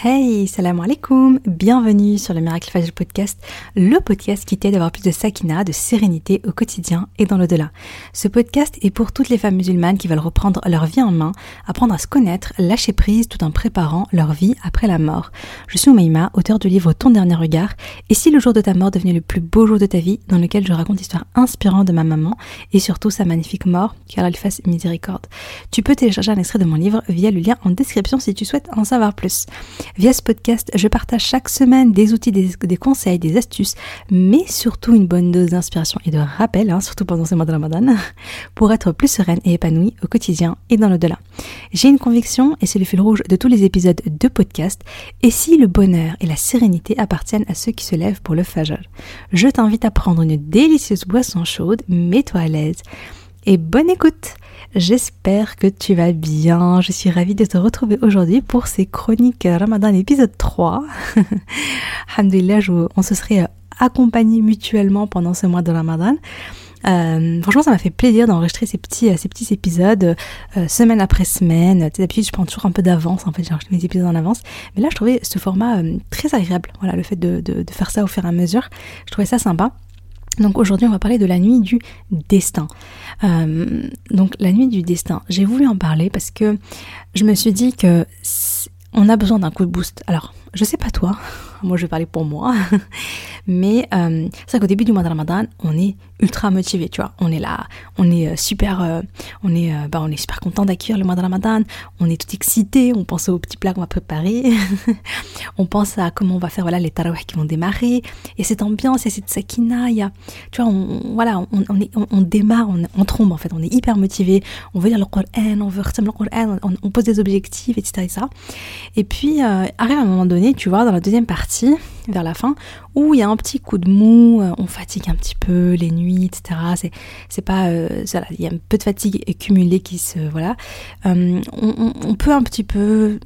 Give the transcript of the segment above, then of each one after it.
Hey, salam alaikum, bienvenue sur le Miracle Fajr Podcast, le podcast qui t'aide à avoir plus de sakina, de sérénité au quotidien et dans l'au-delà. Ce podcast est pour toutes les femmes musulmanes qui veulent reprendre leur vie en main, apprendre à se connaître, lâcher prise tout en préparant leur vie après la mort. Je suis Oumaima, auteur du livre Ton dernier regard, et si le jour de ta mort devenait le plus beau jour de ta vie, dans lequel je raconte l'histoire inspirante de ma maman et surtout sa magnifique mort, qu'Allah lui fasse miséricorde. Tu peux télécharger un extrait de mon livre via le lien en description si tu souhaites en savoir plus. Via ce podcast, je partage chaque semaine des outils, des, conseils, des astuces, mais surtout une bonne dose d'inspiration et de rappel, hein, surtout pendant ces mois de Ramadan, pour être plus sereine et épanouie au quotidien et dans l'au-delà. J'ai une conviction, et c'est le fil rouge de tous les épisodes de podcast, et si le bonheur et la sérénité appartiennent à ceux qui se lèvent pour le fajr, je t'invite à prendre une délicieuse boisson chaude, mets-toi à l'aise, et bonne écoute J'espère que tu vas bien. Je suis ravie de te retrouver aujourd'hui pour ces chroniques Ramadan épisode 3. Alhamdulillah, on se serait accompagnés mutuellement pendant ce mois de Ramadan. Euh, franchement, ça m'a fait plaisir d'enregistrer ces petits, ces petits épisodes euh, semaine après semaine. D'habitude, je prends toujours un peu d'avance. En fait, j'enregistre mes épisodes en avance. Mais là, je trouvais ce format euh, très agréable. Voilà, le fait de, de, de, faire ça au fur et à mesure. Je trouvais ça sympa. Donc aujourd'hui on va parler de la nuit du destin. Euh, donc la nuit du destin, j'ai voulu en parler parce que je me suis dit que on a besoin d'un coup de boost. Alors je sais pas toi, moi je vais parler pour moi, mais euh, c'est vrai qu'au début du mois de Ramadan, on est ultra motivé, tu vois. On est là, on est euh, super, euh, on est, bah, on est super content d'accueillir le mois de Ramadan. On est tout excité, on pense aux petits plats qu'on va préparer, on pense à comment on va faire voilà les tarawih qui vont démarrer. Et cette ambiance, et cette sakina, tu vois, on, voilà, on, démarre, on, trombe en fait, on est hyper motivé. On veut lire le Coran, on veut ressembler le Coran, on, pose des objectifs, etc. Et, et puis arrive un moment donné, tu vois, dans la deuxième partie, vers la fin, où il y a un petit coup de mou, on fatigue un petit peu les nuits etc. C'est, pas, euh, il y a un peu de fatigue accumulée qui se, voilà. Euh, on, peut un petit peu,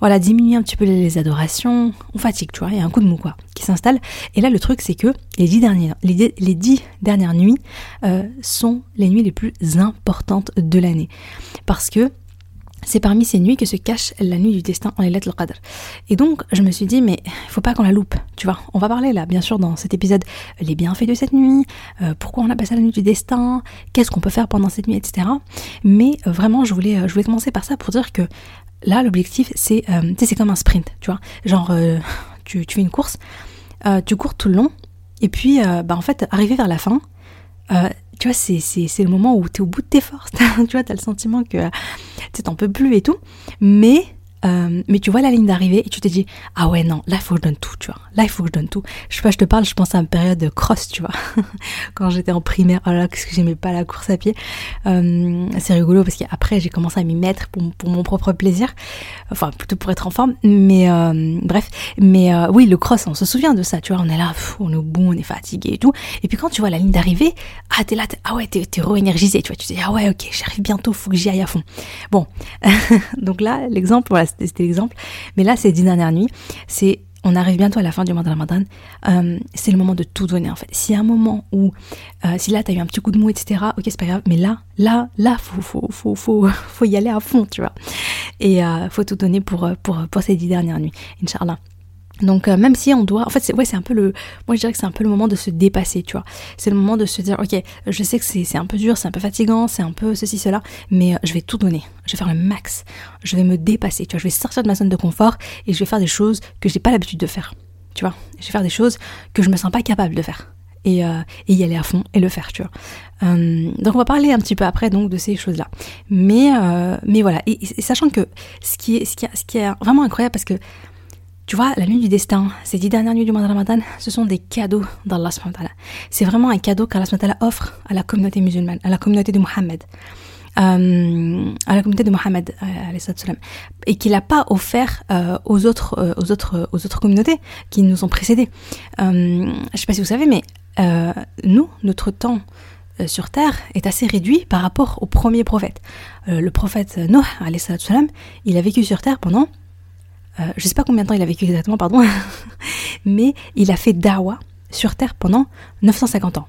voilà, diminuer un petit peu les, adorations. On fatigue, tu vois. Il y a un coup de mou quoi qui s'installe. Et là, le truc, c'est que les dix dernières, les, les dix dernières nuits euh, sont les nuits les plus importantes de l'année, parce que c'est parmi ces nuits que se cache la nuit du destin en Laylat al-Qadr. Et donc, je me suis dit, mais il faut pas qu'on la loupe, tu vois. On va parler là, bien sûr, dans cet épisode, les bienfaits de cette nuit, euh, pourquoi on appelle ça la nuit du destin, qu'est-ce qu'on peut faire pendant cette nuit, etc. Mais euh, vraiment, je voulais, euh, je voulais commencer par ça pour dire que là, l'objectif, c'est comme un sprint, tu vois. Genre, tu, tu, fais une course, tu cours tout le long, et puis, bah, en fait, arrivé vers la fin, tu vois, c'est le moment où tu es au bout de tes forces. tu vois, tu as le sentiment que tu t'en peux plus et tout. Mais euh, mais tu vois la ligne d'arrivée et tu te dis ah ouais non là il faut que je donne tout tu vois. Là il faut que je donne tout. Je sais pas je te parle je pense à une période de cross tu vois. Quand j'étais en primaire oh là qu'est-ce que j'aimais pas la course à pied. Euh, c'est rigolo parce qu'après j'ai commencé à m'y mettre pour, pour, mon propre plaisir. Enfin plutôt pour être en forme. Mais euh, bref. Mais oui le cross on se souvient de ça tu vois. On est là on est au on est fatigué et tout. Et puis quand tu vois la ligne d'arrivée ah t'es là ah ouais t'es re-énergisé tu vois. Tu te dis ah ouais ok j'arrive bientôt faut que j'y aille à fond. Bon. Donc là l'exemple voilà c'était l'exemple. Mais là, ces dix dernières nuits, c'est on arrive bientôt à la fin du mois de Ramadan, euh, c'est le moment de tout donner en fait. S'il un moment où, euh, si là t'as eu un petit coup de mou, etc., ok c'est pas grave, mais là, là, là, faut, faut, faut, faut, y aller à fond, tu vois. Et euh, faut tout donner pour, pour, pour ces dix dernières nuits, Inch'Allah. Donc euh, même si on doit, en fait, c'est ouais, c'est un peu le, moi je dirais que c'est un peu le moment de se dépasser, tu vois. C'est le moment de se dire, ok, je sais que c'est un peu dur, c'est un peu fatigant, c'est un peu ceci cela, mais euh, je vais tout donner, je vais faire le max, je vais me dépasser, tu vois, je vais sortir de ma zone de confort et je vais faire des choses que j'ai pas l'habitude de faire, tu vois. Je vais faire des choses que je me sens pas capable de faire. Et, euh, et, y aller à fond et le faire, tu vois. Donc on va parler un petit peu après donc de ces choses-là. Mais mais voilà, et, et, sachant que ce qui est ce qui est, ce qui est vraiment incroyable parce que tu vois, la nuit du destin, ces dix dernières nuits du mois de Ramadan, ce sont des cadeaux d'Allah. C'est vraiment un cadeau qu'Allah offre à la communauté musulmane, à la communauté de Mohammed. Euh, à la communauté de Mohammed euh, et qu'il n'a pas offert euh, aux autres aux autres aux autres communautés qui nous ont précédés. Je sais pas si vous savez, mais nous, notre temps sur terre est assez réduit par rapport au premier prophète. le prophète Noah, il a vécu sur terre pendant euh, je sais pas combien de temps il a vécu exactement, pardon, mais il a fait dawa sur Terre pendant 950 ans.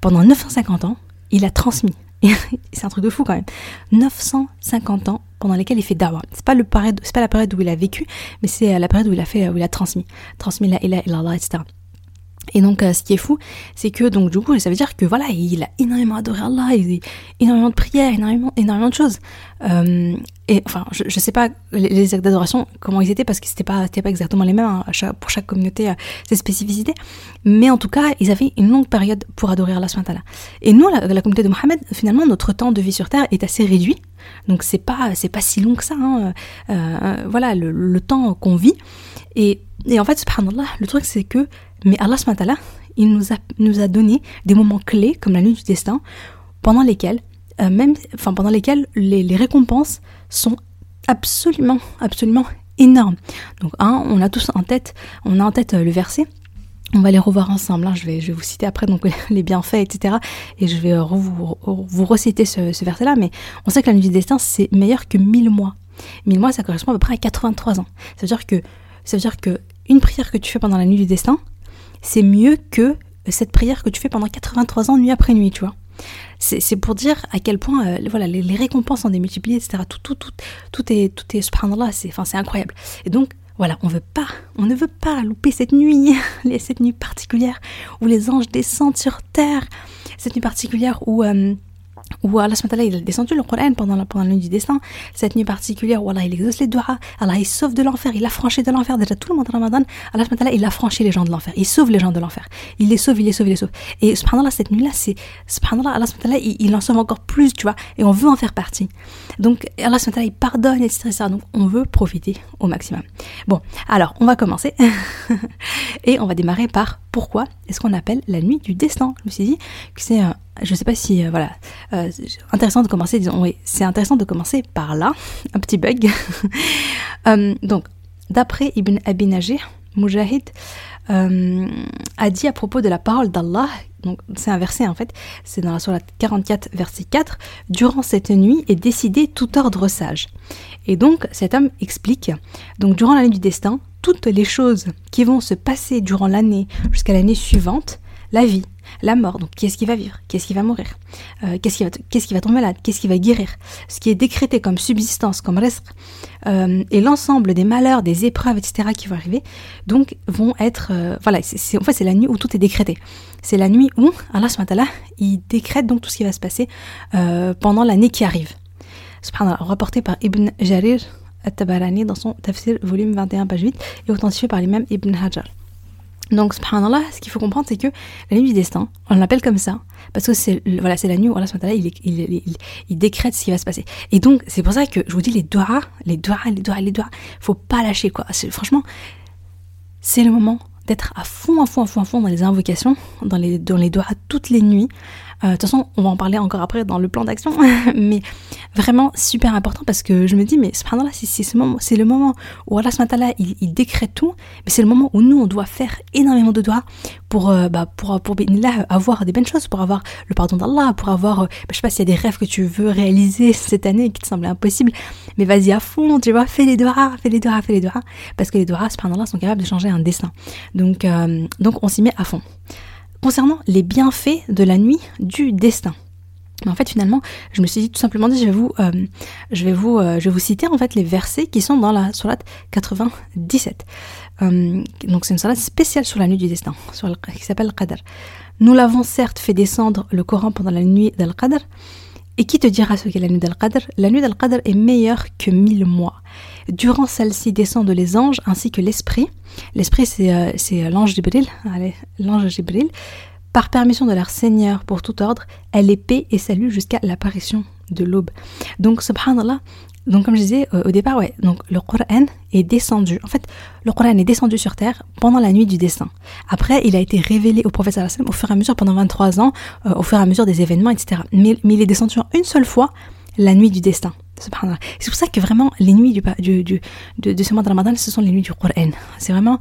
Pendant 950 ans, il a transmis. C'est un truc de fou quand même. 950 ans pendant lesquelles il fait dawa. C'est pas c'est pas la période où il a vécu, mais c'est la période où il a fait, où il a transmis, transmis la ilaha illallah, etc. Et donc, euh, ce qui est fou, c'est que donc du coup, ça veut dire que voilà, il a énormément adoré Allah, il a énormément de prières, énormément, énormément de choses. Euh, et enfin, je, je sais pas les, actes d'adoration comment ils étaient parce que c'était pas, pas exactement les mêmes hein, pour chaque communauté, euh, ses spécificités. Mais en tout cas, ils avaient une longue période pour adorer Allah subhanahu Et nous, la, la, communauté de Mohammed, finalement, notre temps de vie sur terre est assez réduit. Donc c'est pas, c'est pas si long que ça. Hein. Voilà, le, le temps qu'on vit. Et, et en fait, subhanallah, le truc c'est que mais Allah il nous a, nous a donné des moments clés, comme la nuit du destin, pendant lesquels, euh, même, enfin, pendant lesquels les, récompenses sont absolument, absolument énormes. Donc, un, on a tous en tête, on a en tête euh, le verset. On va les revoir ensemble. Hein. Je, vais, je vais vous citer après donc les bienfaits, etc. Et je vais vous, reciter ce, ce verset-là. Mais on sait que la nuit du destin, c'est meilleur que 1000 mois. 1000 mois, ça correspond à peu près à 83 ans. Ça veut dire que, ça veut dire que une prière que tu fais pendant la nuit du destin, c'est mieux que cette prière que tu fais pendant 83 ans nuit après nuit, tu vois. C'est pour dire à quel point euh, voilà, les, récompenses sont démultipliées, etc. Tout, tout, tout, tout est, tout est subhanallah, c'est enfin, incroyable. Et donc, voilà, on veut pas, on ne veut pas louper cette nuit, cette nuit particulière où les anges descendent sur terre, cette nuit particulière où... Euh, où Allah il a descendu le Coran pendant la, pendant la nuit du destin, cette nuit particulière où Allah il exauce les doigts, Allah il sauve de l'enfer, il a franchi de l'enfer, déjà tout le monde Ramadan, Allah il a franchi les gens de l'enfer, il sauve les gens de l'enfer, il les sauve, il les sauve, il les sauve. Et subhanallah, cette nuit-là, c'est, subhanallah, Allah il, il en sauve encore plus, tu vois, et on veut en faire partie. Donc Allah il pardonne, etc., Donc on veut profiter au maximum. Bon, alors on va commencer, et on va démarrer par pourquoi est-ce qu'on appelle la nuit du destin? Je me suis dit que c'est je sais pas si euh, voilà. Euh, intéressant de commencer disons oui c'est intéressant de commencer par là un petit bug. Euh, donc d'après Ibn Abi Najih Mujahid a dit à propos de la parole d'Allah donc c'est un verset en fait c'est dans la sourate 44 verset 4 durant cette nuit est décidé tout ordre sage et donc cet homme explique donc durant l'année du destin toutes les choses qui vont se passer durant l'année jusqu'à l'année suivante la vie la mort, donc qu'est-ce qui va vivre, qu'est-ce qui va mourir, euh, qu'est-ce qui va, qu'est-ce qui va tomber malade, qu'est-ce qui va guérir, ce qui est décrété comme subsistance, comme reste, euh, et l'ensemble des malheurs, des épreuves, etc. qui vont arriver, donc vont être, euh, voilà, c'est, en fait c'est la nuit où tout est décrété. C'est la nuit où Allah subhanahu il décrète donc tout ce qui va se passer pendant l'année qui arrive. Subhanallah, rapporté par Ibn Jarir at-Tabarani dans son Tafsir volume 21 page 8 et authentifié par l'imam Ibn Hajar. Donc, subhanallah, ce qu'il faut comprendre, c'est que la nuit du destin, on l'appelle comme ça, parce que c'est voilà, la nuit où Allah il, il, il, il, décrète ce qui va se passer. Et donc, c'est pour ça que je vous dis les doigts, les doigts, les doigts, les doigts, faut pas lâcher, quoi. Franchement, c'est le moment d'être à fond, à fond, à fond, à fond dans les invocations, dans les, dans les doigts toutes les nuits, de toute façon, on va en parler encore après dans le plan d'action, mais vraiment super important parce que je me dis, mais subhanallah, c'est ce moment, c'est le moment où Allah il, il décrète tout, mais c'est le moment où nous, on doit faire énormément de doigts pour, euh, bah, pour, pour, avoir des bonnes choses, pour avoir le pardon d'Allah, pour avoir, euh, bah, je sais pas s'il y a des rêves que tu veux réaliser cette année qui te semblaient impossibles, mais vas-y à fond, tu vois, fais les doigts, fais les doigts, fais les doigts, parce que les doigts, subhanallah, sont capables de changer un destin. Donc, donc on s'y met à fond concernant les bienfaits de la nuit du destin. En fait, finalement, je me suis dit tout simplement dit, je vais vous, euh, euh, je vais vous citer en fait les versets qui sont dans la sourate 97. Euh, donc c'est une sourate spéciale sur la nuit du destin, qui s'appelle Qadr. Nous l'avons certes fait descendre le Coran pendant la nuit d'Al-Qadr. Et qui te dira ce qu'est la nuit d'Al-Qadr La nuit d'Al-Qadr est meilleure que mille mois. Durant celle-ci descendent les anges ainsi que l'esprit. L'esprit, c'est euh, c'est l'ange Jibril. L'ange Jibril. Par permission de leur Seigneur pour tout ordre, elle est paix et salut jusqu'à l'apparition de l'aube. Donc, subhanallah, donc comme je disais euh, au départ, ouais, donc le Coran est descendu. En fait, le Coran est descendu sur terre pendant la nuit du destin. Après, il a été révélé au prophète au fur et à mesure pendant 23 ans, euh, au fur et à mesure des événements, etc. Mais, il est descendu en une seule fois la nuit du destin. C'est pour ça que vraiment, les nuits du, du, du de, ce mois de Ramadan, ce sont les nuits du Coran. C'est vraiment,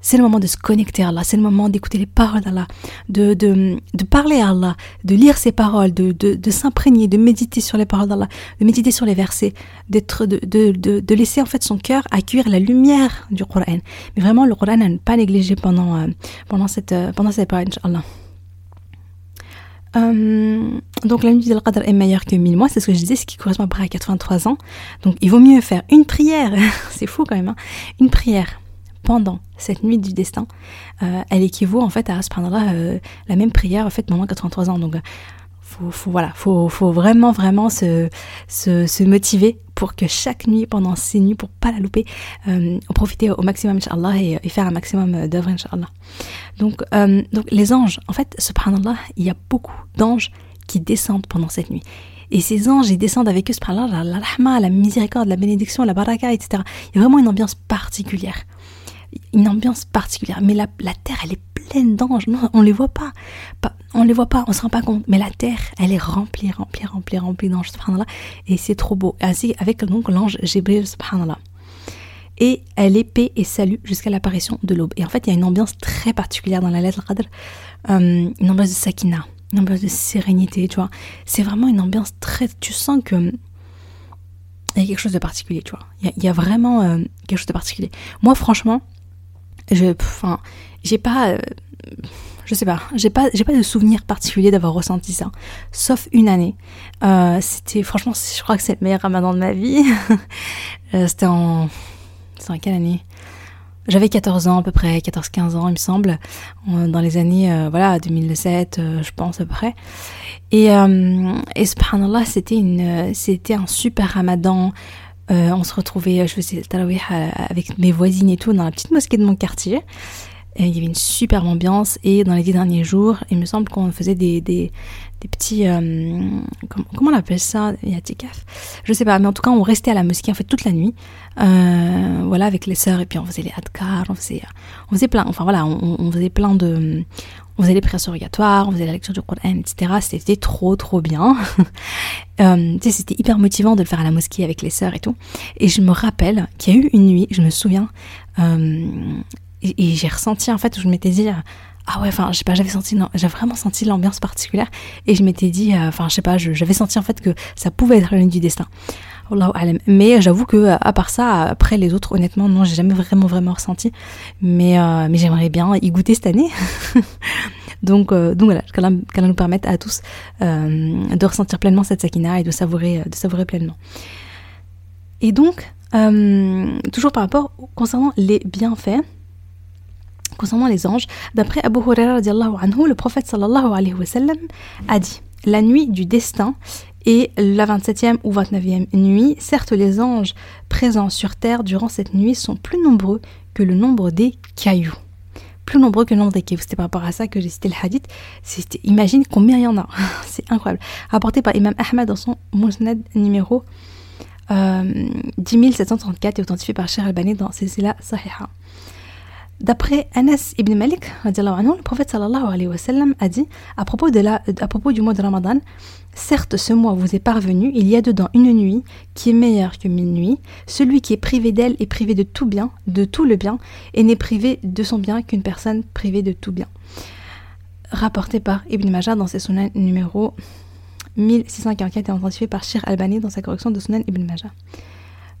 c'est le moment de se connecter à Allah, c'est le moment d'écouter les paroles d'Allah, de, de, de, parler à Allah, de lire ses paroles, de, de, s'imprégner, de méditer sur les paroles d'Allah, de méditer sur les versets, d'être, de, laisser en fait son cœur accueillir la lumière du Coran. Mais vraiment, le Coran à ne pas négliger pendant, euh, pendant cette, euh, pendant Inch'Allah. Donc la nuit de Qadr est meilleure que 1000 mois, c'est ce que je disais, ce qui correspond à peu près à 83 ans. Donc il vaut mieux faire une prière, c'est fou quand même, hein, une prière pendant cette nuit du destin. elle équivaut en fait à subhanallah, la même prière faite pendant 83 ans. Donc faut, faut, voilà, faut, faut vraiment, vraiment se, se, se, motiver pour que chaque nuit, pendant ces nuits, pour pas la louper, euh, profiter au maximum, Inch'Allah, et, et, faire un maximum d'œuvres, Inch'Allah. Donc, euh, donc, les anges, en fait, subhanallah, il y a beaucoup d'anges qui descendent pendant cette nuit. Et ces anges, ils descendent avec eux, subhanallah, la rahma, la miséricorde, la bénédiction, la baraka, etc. Il y a vraiment une ambiance particulière. Une ambiance particulière. Mais la, la terre, elle est pleine d'anges. Non, on les voit pas. pas on les voit pas, on se rend pas compte. Mais la terre, elle est remplie, remplie, remplie, remplie d'anges. Et c'est trop beau. Ainsi avec donc l'ange Jibril, subhanallah. Et elle est paix et salut jusqu'à l'apparition de l'aube. Et en fait, il y a une ambiance très particulière dans la lettre Qadr. Euh, une ambiance de sakina, une ambiance de sérénité, tu vois. C'est vraiment une ambiance très... Tu sens que... Il y a quelque chose de particulier, tu vois. Il y a, vraiment euh, quelque chose de particulier. Moi, franchement, je... Enfin, j'ai pas... Euh, je sais pas, j'ai pas, j'ai pas de souvenir particulier d'avoir ressenti ça, sauf une année. Euh, c'était, franchement, je crois que c'est le meilleur ramadan de ma vie. Euh, c'était en, c'était en quelle année? J'avais 14 ans à peu près, 14-15 ans il me semble, dans les années, euh, voilà, 2007, je pense à peu près. Et, et subhanallah, c'était une, c'était un super ramadan. On se retrouvait, je faisais tarawih avec mes voisines et tout dans la petite mosquée de mon quartier. Il y avait une superbe ambiance. Et dans les dix derniers jours, il me semble qu'on faisait des, des, petits... Euh, comment, on appelle ça? Yatikaf Je sais pas, mais en tout cas on restait à la mosquée en fait toute la nuit, euh, voilà, avec les sœurs. Et puis on faisait les adkar, on faisait, on faisait plein, enfin voilà, on, on faisait plein de... On faisait les prières surrogatoires, on faisait la lecture du Coran, etc. C'était trop trop bien. euh, c'était hyper motivant de le faire à la mosquée avec les sœurs et tout. Et je me rappelle qu'il y a eu une nuit, je me souviens, euh, et, j'ai ressenti en fait où je m'étais dit ah ouais enfin je sais pas j'avais senti j'avais vraiment senti l'ambiance particulière et je m'étais dit euh, enfin je sais pas j'avais senti en fait que ça pouvait être la nuit du destin mais j'avoue que à part ça après les autres honnêtement non j'ai jamais vraiment vraiment ressenti. Mais euh, mais j'aimerais bien y goûter cette année. Donc euh, donc voilà qu'elle nous permette à tous de ressentir pleinement cette sakina et de savourer de savourer pleinement. Et donc toujours par rapport concernant les bienfaits concernant les anges, d'après Abu Huraira anhu, le prophète sallallahu alayhi wa sallam a dit La nuit du destin et la 27e ou 29e nuit, certes les anges présents sur terre durant cette nuit sont plus nombreux que le nombre des cailloux. Plus nombreux que le nombre des cailloux. C'était par rapport à ça que j'ai cité le hadith. Imagine combien il y en a. C'est incroyable. Rapporté par Imam Ahmad dans son Musnad numéro euh, 10734 et authentifié par Cher Albani dans Sisila Sahiha. D'après Anas ibn Malik, le prophète a dit à propos, du mois de Ramadan Certes, ce mois vous est parvenu, il y a dedans une nuit qui est meilleure que mille nuits. Celui qui est privé d'elle est privé de tout bien, de tout le bien, et n'est privé de son bien qu'une personne privée de tout bien. Rapporté par Ibn Majah dans ses sunan numéro 1644 et identifié par Shir Albani dans sa correction de sunan Ibn Majah.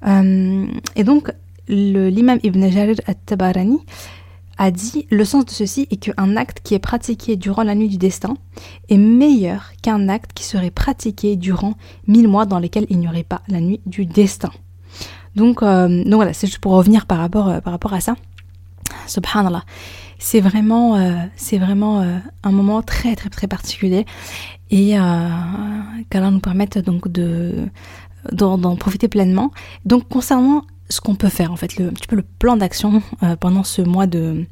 Euh, et donc, l'imam Ibn Jarir al-Tabarani a dit le sens de ceci est qu'un acte qui est pratiqué durant la nuit du destin est meilleur qu'un acte qui serait pratiqué durant mille mois dans lesquels il n'y aurait pas la nuit du destin. Donc, euh, donc voilà, c'est juste pour revenir par rapport, euh, par rapport à ça. Subhanallah. C'est vraiment, euh, c'est vraiment un moment très très très particulier et qu'Allah nous permette donc de d'en profiter pleinement. Donc concernant ce qu'on peut faire en fait, le, un petit peu le plan d'action euh, pendant ce mois de,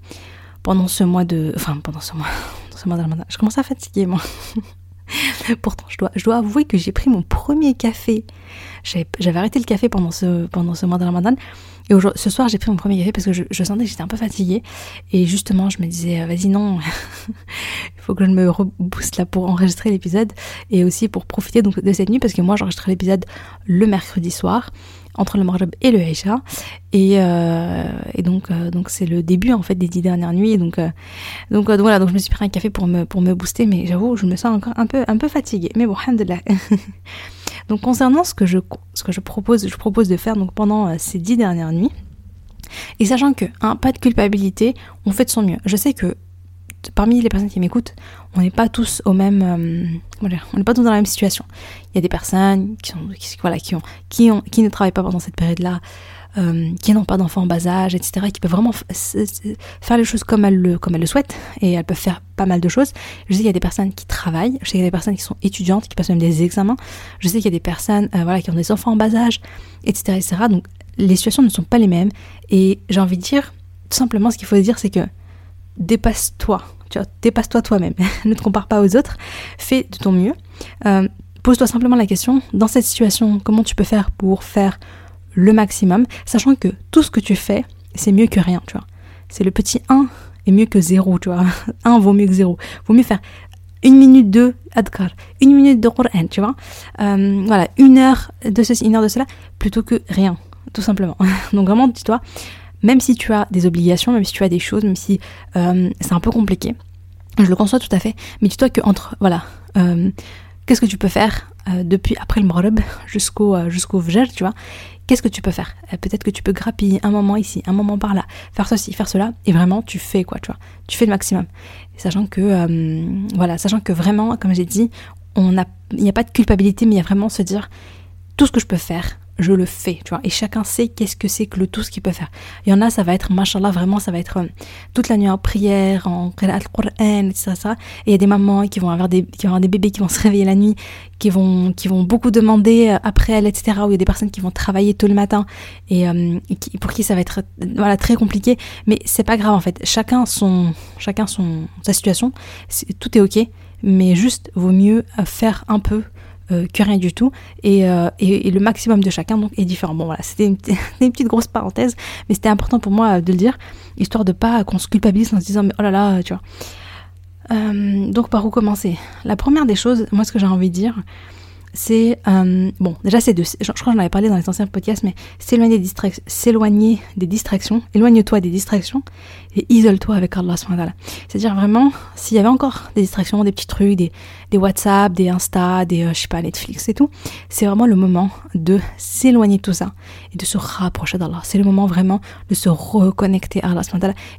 pendant ce mois de, enfin pendant ce mois, ce mois de. Je commence à fatiguer moi. Pourtant, je dois avouer que j'ai pris mon premier café. J'avais arrêté le café pendant ce, pendant ce mois de Ramadan. Et ce soir, j'ai pris mon premier café parce que je, sentais que j'étais un peu fatiguée. Et justement, je me disais, vas-y, non, il faut que je me rebooste là pour enregistrer l'épisode. Et aussi pour profiter donc de cette nuit parce que moi, j'enregistrais l'épisode le mercredi soir entre le Maghreb et le Aïcha. Et, euh, et donc, euh, donc c'est le début en fait des dix dernières nuits. Donc, euh, donc, voilà, donc je me suis pris un café pour me, pour me booster, mais j'avoue, je me sens encore un peu, un peu fatiguée. Mais bon, alhamdoulilah. donc concernant ce que je, ce que je propose, je propose de faire donc pendant ces dix dernières nuits. Et sachant que, hein, pas de culpabilité, on fait de son mieux. Je sais que parmi les personnes qui m'écoutent, on n'est pas tous au même, euh, on n'est pas tous dans la même situation. Il y a des personnes qui sont, voilà, qui ont, qui ont, qui ne travaillent pas pendant cette période-là, euh, qui n'ont pas d'enfants en bas âge, etc., qui peuvent vraiment faire les choses comme elles, le, comme elles le souhaitent, et elles peuvent faire pas mal de choses. Je sais qu'il y a des personnes qui travaillent, je sais qu'il y a des personnes qui sont étudiantes, qui passent même des examens, je sais qu'il y a des personnes euh, voilà, qui ont des enfants en bas âge, etc., etc. Donc les situations ne sont pas les mêmes, et j'ai envie de dire, tout simplement, ce qu'il faut dire, c'est que dépasse-toi, tu vois, dépasse-toi toi-même, ne te compare pas aux autres, fais de ton mieux. Euh, pose-toi simplement la question, dans cette situation, comment tu peux faire pour faire le maximum, sachant que tout ce que tu fais, c'est mieux que rien, tu vois. C'est le petit 1 est mieux que 0, tu vois. 1 vaut mieux que 0. Vaut mieux faire une minute de adkar, une minute de Qur'an, tu vois. Euh, voilà, une heure de ceci, une heure de cela, plutôt que rien, tout simplement. Donc vraiment, dis-toi, même si tu as des obligations, même si tu as des choses, même si euh, c'est un peu compliqué, je le conçois tout à fait, mais dis-toi que entre, voilà, euh, qu'est-ce que tu peux faire depuis après le Maghreb jusqu'au jusqu'au tu vois qu'est-ce que tu peux faire? Euh, Peut-être que tu peux grappiller un moment ici, un moment par là, faire ceci, faire cela, et vraiment tu fais quoi, tu vois, tu fais le maximum. Sachant que, euh, voilà, sachant que vraiment, comme j'ai dit, on il n'y a pas de culpabilité, mais il y a vraiment se dire tout ce que je peux faire, je le fais, tu vois. Et chacun sait qu'est-ce que c'est que le tout ce qu'il peut faire. Il y en a, ça va être, machallah, vraiment, ça va être euh, toute la nuit en prière, en Qur'an, etc., Et il y a des mamans qui vont avoir des, qui des bébés qui vont se réveiller la nuit, qui vont, qui vont beaucoup demander euh, après elle, etc., où il y a des personnes qui vont travailler tôt le matin et, euh, pour qui ça va être, voilà, très compliqué. Mais c'est pas grave, en fait. Chacun son, chacun son, sa situation. tout est ok. Mais juste, vaut mieux faire un peu euh, que rien du tout. Euh, et, le maximum de chacun donc est différent. Bon voilà, c'était une, une, petite grosse parenthèse, mais c'était important pour moi de le dire, histoire de pas qu'on se culpabilise en se disant mais oh là là, tu vois. Euh, donc par où commencer? La première des choses, moi ce que j'ai envie de dire, c'est euh, bon déjà c'est de je, crois que j'en avais parlé dans les anciens podcasts mais s'éloigner des distractions éloigne-toi des distractions et isole-toi avec Allah c'est-à-dire vraiment s'il y avait encore des distractions des petits trucs des, des WhatsApp des Insta des euh, je sais pas Netflix et tout c'est vraiment le moment de s'éloigner de tout ça et de se rapprocher d'Allah. C'est le moment vraiment de se reconnecter à Allah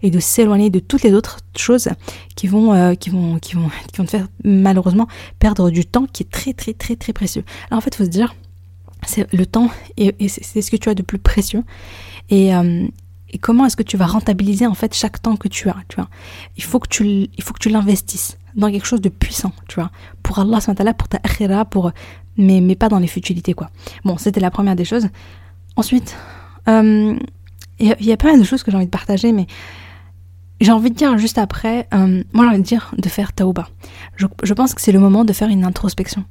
et de s'éloigner de toutes les autres choses qui vont euh, qui vont qui vont qui vont te faire malheureusement perdre du temps qui est très très très très alors en fait il faut se dire c'est le temps et, c'est ce que tu as de plus précieux et euh, et comment est-ce que tu vas rentabiliser en fait chaque temps que tu as, tu vois? Il faut que tu, il faut que tu l'investisses dans quelque chose de puissant, tu vois? Pour Allah, pour ta akhira, pour, mais, mais pas dans les futilités, quoi. Bon, c'était la première des choses. Ensuite, euh, il y, a pas mal de choses que j'ai envie de partager, mais j'ai envie de dire juste après, euh, moi j'ai envie de dire de faire tauba. Je, je pense que c'est le moment de faire une introspection,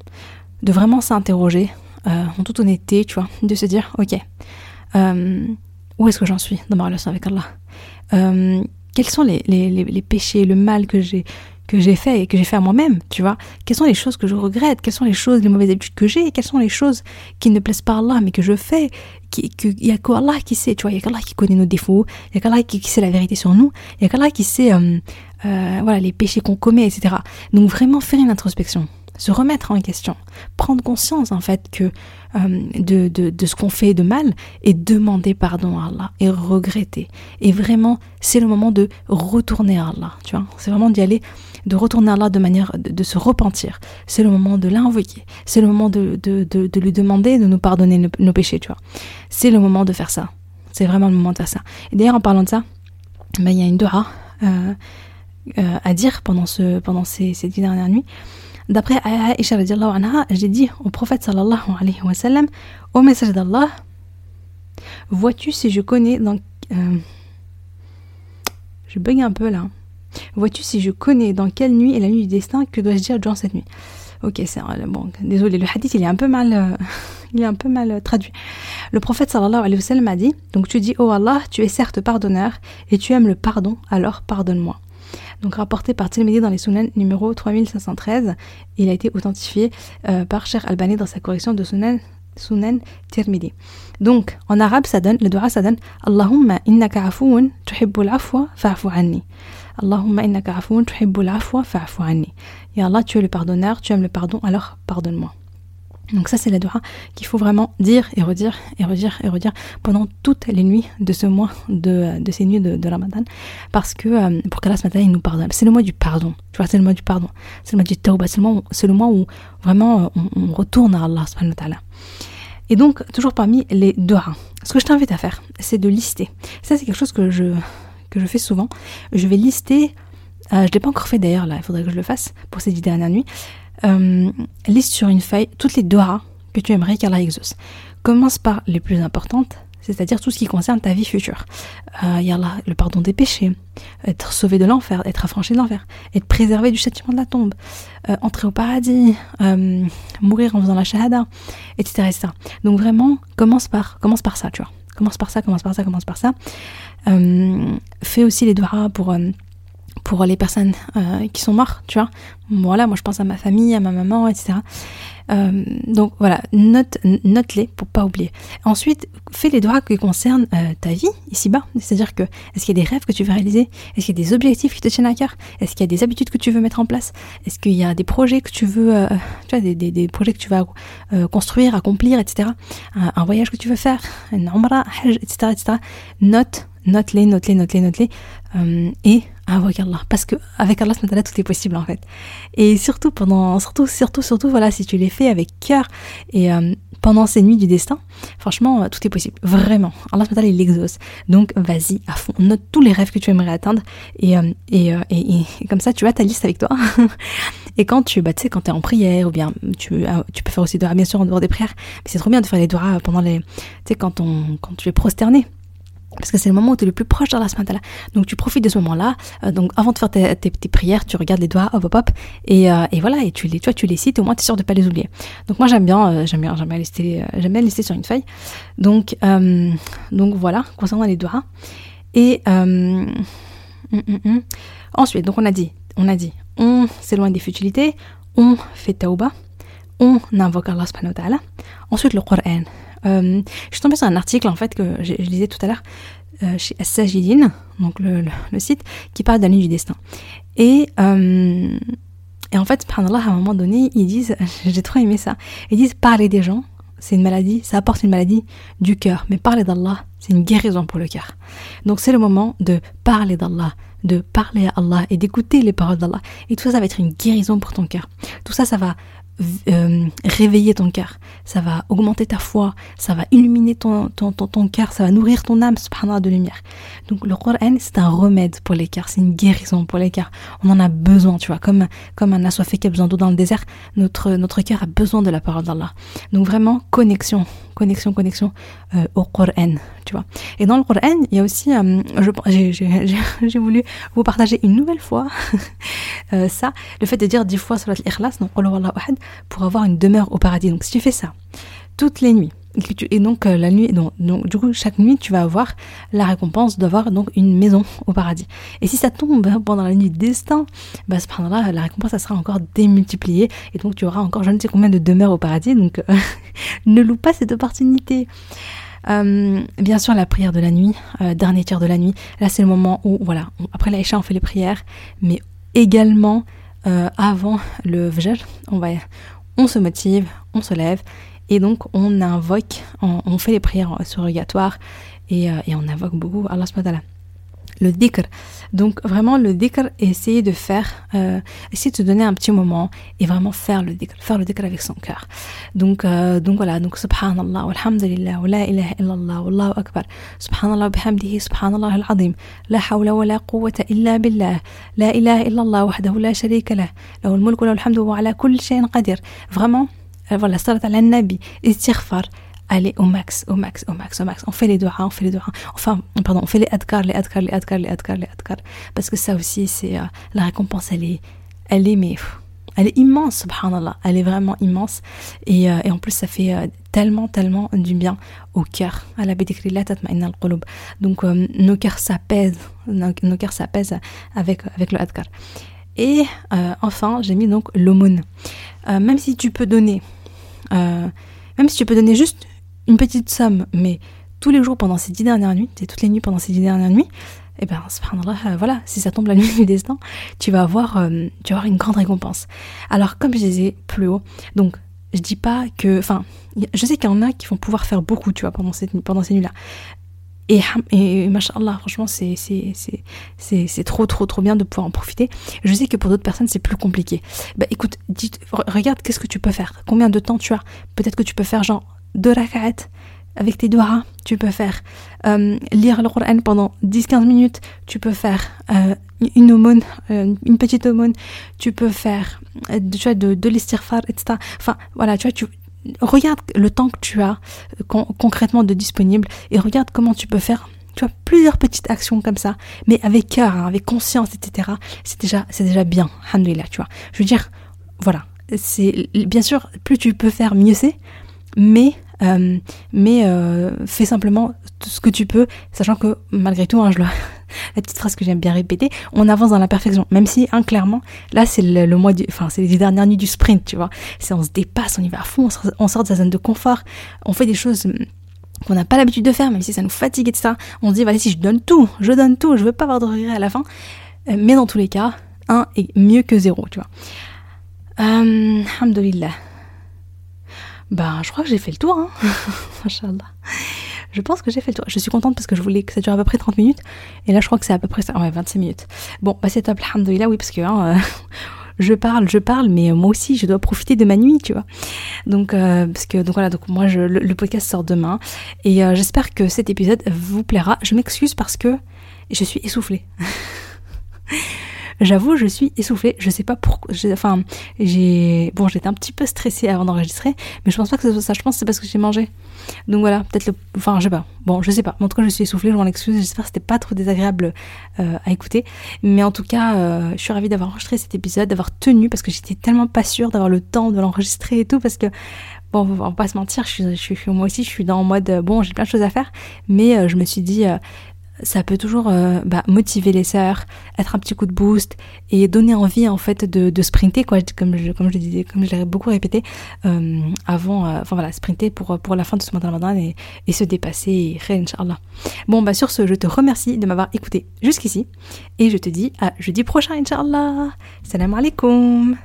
de vraiment s'interroger euh, en toute honnêteté, tu vois, de se dire, ok, euh, où est-ce que j'en suis dans ma relation avec Allah? Euh, Quels sont les, les, les, péchés, le mal que j'ai que j'ai fait et que j'ai fait à moi-même, tu vois? Quelles sont les choses que je regrette? Quelles sont les choses, les mauvaises habitudes que j'ai? Quelles sont les choses qui ne plaisent pas à Allah mais que je fais Il n'y a qu'Allah qui sait, tu vois? Il y a qu'Allah qui connaît nos défauts, il y a qu'Allah qui, sait la vérité sur nous, il y a qu'Allah qui sait voilà, les péchés qu'on commet, etc. Donc vraiment faire une introspection se remettre en question, prendre conscience en fait que euh, de, de, de, ce qu'on fait de mal et demander pardon à Allah et regretter. Et vraiment, c'est le moment de retourner à Allah, tu vois. C'est vraiment d'y aller, de retourner à Allah de manière de, se repentir. C'est le moment de l'invoquer. C'est le moment de, de, lui demander de nous pardonner nos, péchés, tu vois. C'est le moment de faire ça. C'est vraiment le moment de faire ça. Et d'ailleurs, en parlant de ça, ben, il y a une dua euh, euh, à dire pendant, ce, pendant ces, ces dix dernières nuits. D'après Aisha anha, j'ai dit au prophète sallallahu alayhi wa sallam, au message d'Allah, vois-tu si je connais dans... Euh, je bug un peu là. Vois-tu si je connais dans quelle nuit est la nuit du destin, que dois-je dire durant cette nuit? Ok, c'est bon, désolé, le hadith il est un peu mal, euh, il est un peu mal traduit. Le prophète sallallahu alayhi wa sallam a dit, donc tu dis, oh Allah, tu es certes pardonneur et tu aimes le pardon, alors pardonne-moi donc rapporté par Tirmidhi dans les Sunan numéro 3513. Il a été authentifié euh, par Cher Albani dans sa correction de Sunan Sunan Tirmidhi. Donc, en arabe, ça donne, le dua, ça donne Allahumma innaka afoun tuhibbul afwa fa'fu anni. Allahumma innaka afoun tuhibbul afwa fa'fu anni. Ya Allah, tu es le pardonneur, tu aimes le pardon, alors pardonne-moi. Donc ça c'est la dua qu'il faut vraiment dire et redire et redire et redire pendant toutes les nuits de ce mois de, ces nuits de, Ramadan parce que euh, pour qu'Allah ce matin il nous pardonne. C'est le mois du pardon. Tu vois, c'est le mois du pardon. C'est le mois du tawbah. C'est le mois, où vraiment euh, on, retourne à Allah subhanahu wa. Et donc toujours parmi les duas, ce que je t'invite à faire, c'est de lister. Ça c'est quelque chose que je que je fais souvent. Je vais lister euh, je l'ai pas encore fait d'ailleurs là, il faudrait que je le fasse pour ces dix dernières nuits euh, liste sur une feuille toutes les doigts que tu aimerais qu'Allah exauce. Commence par les plus importantes, c'est-à-dire tout ce qui concerne ta vie future. Euh, y a le pardon des péchés, être sauvé de l'enfer, être affranchi de l'enfer, être préservé du châtiment de la tombe, euh, entrer au paradis, euh, mourir en faisant la shahada, etc., etc. Donc vraiment, commence par, commence par ça, tu vois. Commence par ça, commence par ça, commence par ça. fais aussi les doigts pour pour les personnes euh, qui sont mortes, tu vois. Voilà, moi je pense à ma famille, à ma maman, etc. Euh, donc voilà, note, note-les pour pas oublier. Ensuite, fais les droits qui concernent euh, ta vie ici-bas. C'est-à-dire que est-ce qu'il y a des rêves que tu veux réaliser? Est-ce qu'il y a des objectifs qui te tiennent à cœur? Est-ce qu'il y a des habitudes que tu veux mettre en place? Est-ce qu'il y a des projets que tu veux, tu vois, des, projets que tu vas construire, accomplir, etc. Un, voyage que tu veux faire, un umrah, etc., etc. Note, note-les, note-les, note-les, note-les. et avec Allah parce que avec Allah tout est possible en fait. Et surtout pendant surtout surtout surtout voilà si tu les fais avec cœur et euh, pendant ces nuits du destin franchement euh, tout est possible. Vraiment. Allah il l'exauce. Donc vas-y à fond. Note tous les rêves que tu aimerais atteindre et euh, et, et, comme ça tu as ta liste avec toi. Et quand tu bah sais quand tu es en prière ou bien tu tu peux faire aussi doigts bien sûr en dehors des prières mais c'est trop bien de faire les doigts pendant les tu sais quand on quand tu es prosterné parce que c'est le moment où tu es le plus proche d'Allah Donc tu profites de ce moment-là. Euh, donc avant de faire tes, tes, prières, tu regardes les doigts, hop hop hop, et, euh, et voilà, et tu les, tu, vois, tu les cites, au moins tu es sûr de pas les oublier. Donc moi j'aime bien, euh, j'aime bien, j'aime bien lister, j'aime bien lister sur une feuille. Donc donc voilà, concernant les doigts. Et hum, hum, hum. ensuite, donc on a dit, on a dit, on s'éloigne des futilités, on fait tauba, on invoque Allah subhanahu. Ensuite le Coran. Euh, je suis tombée sur un article en fait que je, lisais tout à l'heure euh, chez As-Sajidin, donc le, site, qui parle nuit du destin. Et, euh, en fait, à un moment donné, ils disent, j'ai trop aimé ça, ils disent parler des gens, c'est une maladie, ça apporte une maladie du cœur, mais parler d'Allah, c'est une guérison pour le cœur. Donc c'est le moment de parler d'Allah, de parler à Allah et d'écouter les paroles d'Allah. Et tout ça, ça va être une guérison pour ton cœur. Tout ça, ça va euh, réveiller ton cœur, ça va augmenter ta foi, ça va illuminer ton, ton, ton, ton cœur, ça va nourrir ton âme, subhanallah, de lumière. Donc le Coran, c'est un remède pour les cœurs, c'est une guérison pour les cœurs. On en a besoin, tu vois, comme, comme un assoiffé qui a besoin d'eau dans le désert, notre, notre cœur a besoin de la parole d'Allah. Donc vraiment, connexion, connexion, connexion euh, au Coran, tu vois. Et dans le Coran, il y a aussi, euh, j'ai voulu vous partager une nouvelle fois euh, ça, le fait de dire dix fois sur l'ikhlas, donc pour avoir une demeure au paradis. Donc si tu fais ça toutes les nuits, et donc la nuit, donc, du coup chaque nuit tu vas avoir la récompense d'avoir donc une maison au paradis. Et si ça tombe pendant la nuit destin, bah là la récompense ça sera encore démultipliée et donc tu auras encore je ne sais combien de demeures au paradis. Donc ne loue pas cette opportunité. Euh, bien sûr, la prière de la nuit, euh, dernier tiers de la nuit. Là, c'est le moment où, voilà, après l'Aïcha, on fait les prières, mais également euh, avant le Vjal, on, va, on se motive, on se lève, et donc on invoque, on, fait les prières surrogatoires, et, et on invoque beaucoup Allah subhanahu le dhikr. Donc vraiment le dhikr, essayer de faire, euh, essayer de se donner un petit moment et vraiment faire le dhikr, faire le dhikr avec son cœur. Donc euh, donc voilà, donc subhanallah, walhamdulillah, wa la ilaha illallah, wallahu akbar, subhanallah bihamdihi, subhanallah al-azim, la hawla wa la quwwata illa billah, la ilaha illallah wahdahu la sharika lah, lahu al-mulku wa lahu al-hamdu wa ala kulli shay'in qadir. Vraiment, euh, voilà, salat ala nabi, istighfar, Allez au max, au max, au max, au max. On fait les doigts, on fait les doigts. Enfin, pardon, on fait les adkar, les adkar, les adkar, les adkar, les adkar. Parce que ça aussi, c'est euh, la récompense, elle est, elle est, mais elle est immense, subhanallah. Elle est vraiment immense. Et, euh, en plus, ça fait euh, tellement, tellement du bien au cœur. Donc, nos cœurs s'apaisent, nos, nos cœurs s'apaisent avec, avec le adkar. Et enfin, j'ai mis donc l'aumône. même si tu peux donner, même si tu peux donner juste une petite somme, mais tous les jours pendant ces dix dernières nuits, et toutes les nuits pendant ces dix dernières nuits, et eh ben, euh, voilà, si ça tombe la nuit du destin, tu vas avoir, euh, tu vas avoir une grande récompense. Alors, comme je disais plus haut, donc, je dis pas que, enfin, je sais qu'il y en a qui vont pouvoir faire beaucoup, tu vois, pendant, pendant ces nuits-là. Et, et machallah, franchement, c'est, c'est, c'est, c'est, trop, trop, trop bien de pouvoir en profiter. Je sais que pour d'autres personnes, c'est plus compliqué. Bah écoute, regarde qu'est-ce que tu peux faire? Combien de temps tu as? Peut-être que tu peux faire genre deux rak'at avec tes doigts. Tu peux faire euh, lire le Coran pendant 10-15 minutes. Tu peux faire euh, une aumône, euh, une petite aumône. Tu peux faire tu vois, de, de l'estirfar, etc. Enfin, voilà, tu vois, tu, regarde le temps que tu as concrètement de disponible et regarde comment tu peux faire tu vois plusieurs petites actions comme ça mais avec cœur hein, avec conscience etc c'est déjà c'est déjà bien alhamdoulilah tu vois je veux dire voilà c'est bien sûr plus tu peux faire mieux c'est mais euh, mais euh, fais simplement tout ce que tu peux sachant que malgré tout hein, je la petite phrase que j'aime bien répéter, on avance dans la perfection. Même si, hein, clairement, là, c'est le, mois enfin, c'est les dernières nuits du sprint, tu vois. C'est, on se dépasse, on y va à fond, on sort, de sa zone de confort, on fait des choses hum, qu'on n'a pas l'habitude de faire, même si ça nous fatigue, etc. On se dit, voilà, si je donne tout, je donne tout, je veux pas avoir de regrets à la fin. Euh, mais dans tous les cas, un est mieux que zéro, tu vois. Euh. Ben, je crois que j'ai fait le tour, hein. Je pense que j'ai fait le tour. Je suis contente parce que je voulais que ça dure à peu près 30 minutes. Et là, je crois que c'est à peu près ça. Ouais, 25 minutes. Bon, bah c'est top, alhamdoulilah, oui, parce que hein, euh, je parle, je parle, mais moi aussi, je dois profiter de ma nuit, tu vois. Donc, euh, parce que, donc voilà, donc moi, je, le, podcast sort demain. Et euh, j'espère que cet épisode vous plaira. Je m'excuse parce que je suis essoufflée. J'avoue, je suis essoufflée. Je sais pas pourquoi. Enfin, j'ai. Bon, j'étais un petit peu stressée avant d'enregistrer, mais je pense pas que ce soit ça. Je pense que c'est parce que j'ai mangé. Donc voilà, peut-être le. Enfin, je sais pas. Bon, je sais pas. en tout cas, je suis essoufflée, je m'en excuse. J'espère que c'était pas trop désagréable euh, à écouter. Mais en tout cas, euh, je suis ravie d'avoir enregistré cet épisode, d'avoir tenu, parce que j'étais tellement pas sûre d'avoir le temps de l'enregistrer et tout, parce que bon, on va pas se mentir, moi aussi, je suis dans le mode, bon, j'ai plein de choses à faire, mais euh, je me suis dit, ça peut toujours euh, bah, motiver les sœurs, être un petit coup de boost et donner envie en fait de, sprinter quoi, comme je disais, comme je l'ai beaucoup répété euh, avant, euh, voilà, sprinter pour pour la fin de ce mois de et, se dépasser. Bon bah sur ce, je te remercie de m'avoir écouté jusqu'ici et je te dis à jeudi prochain Inch'Allah. Salam alaikum.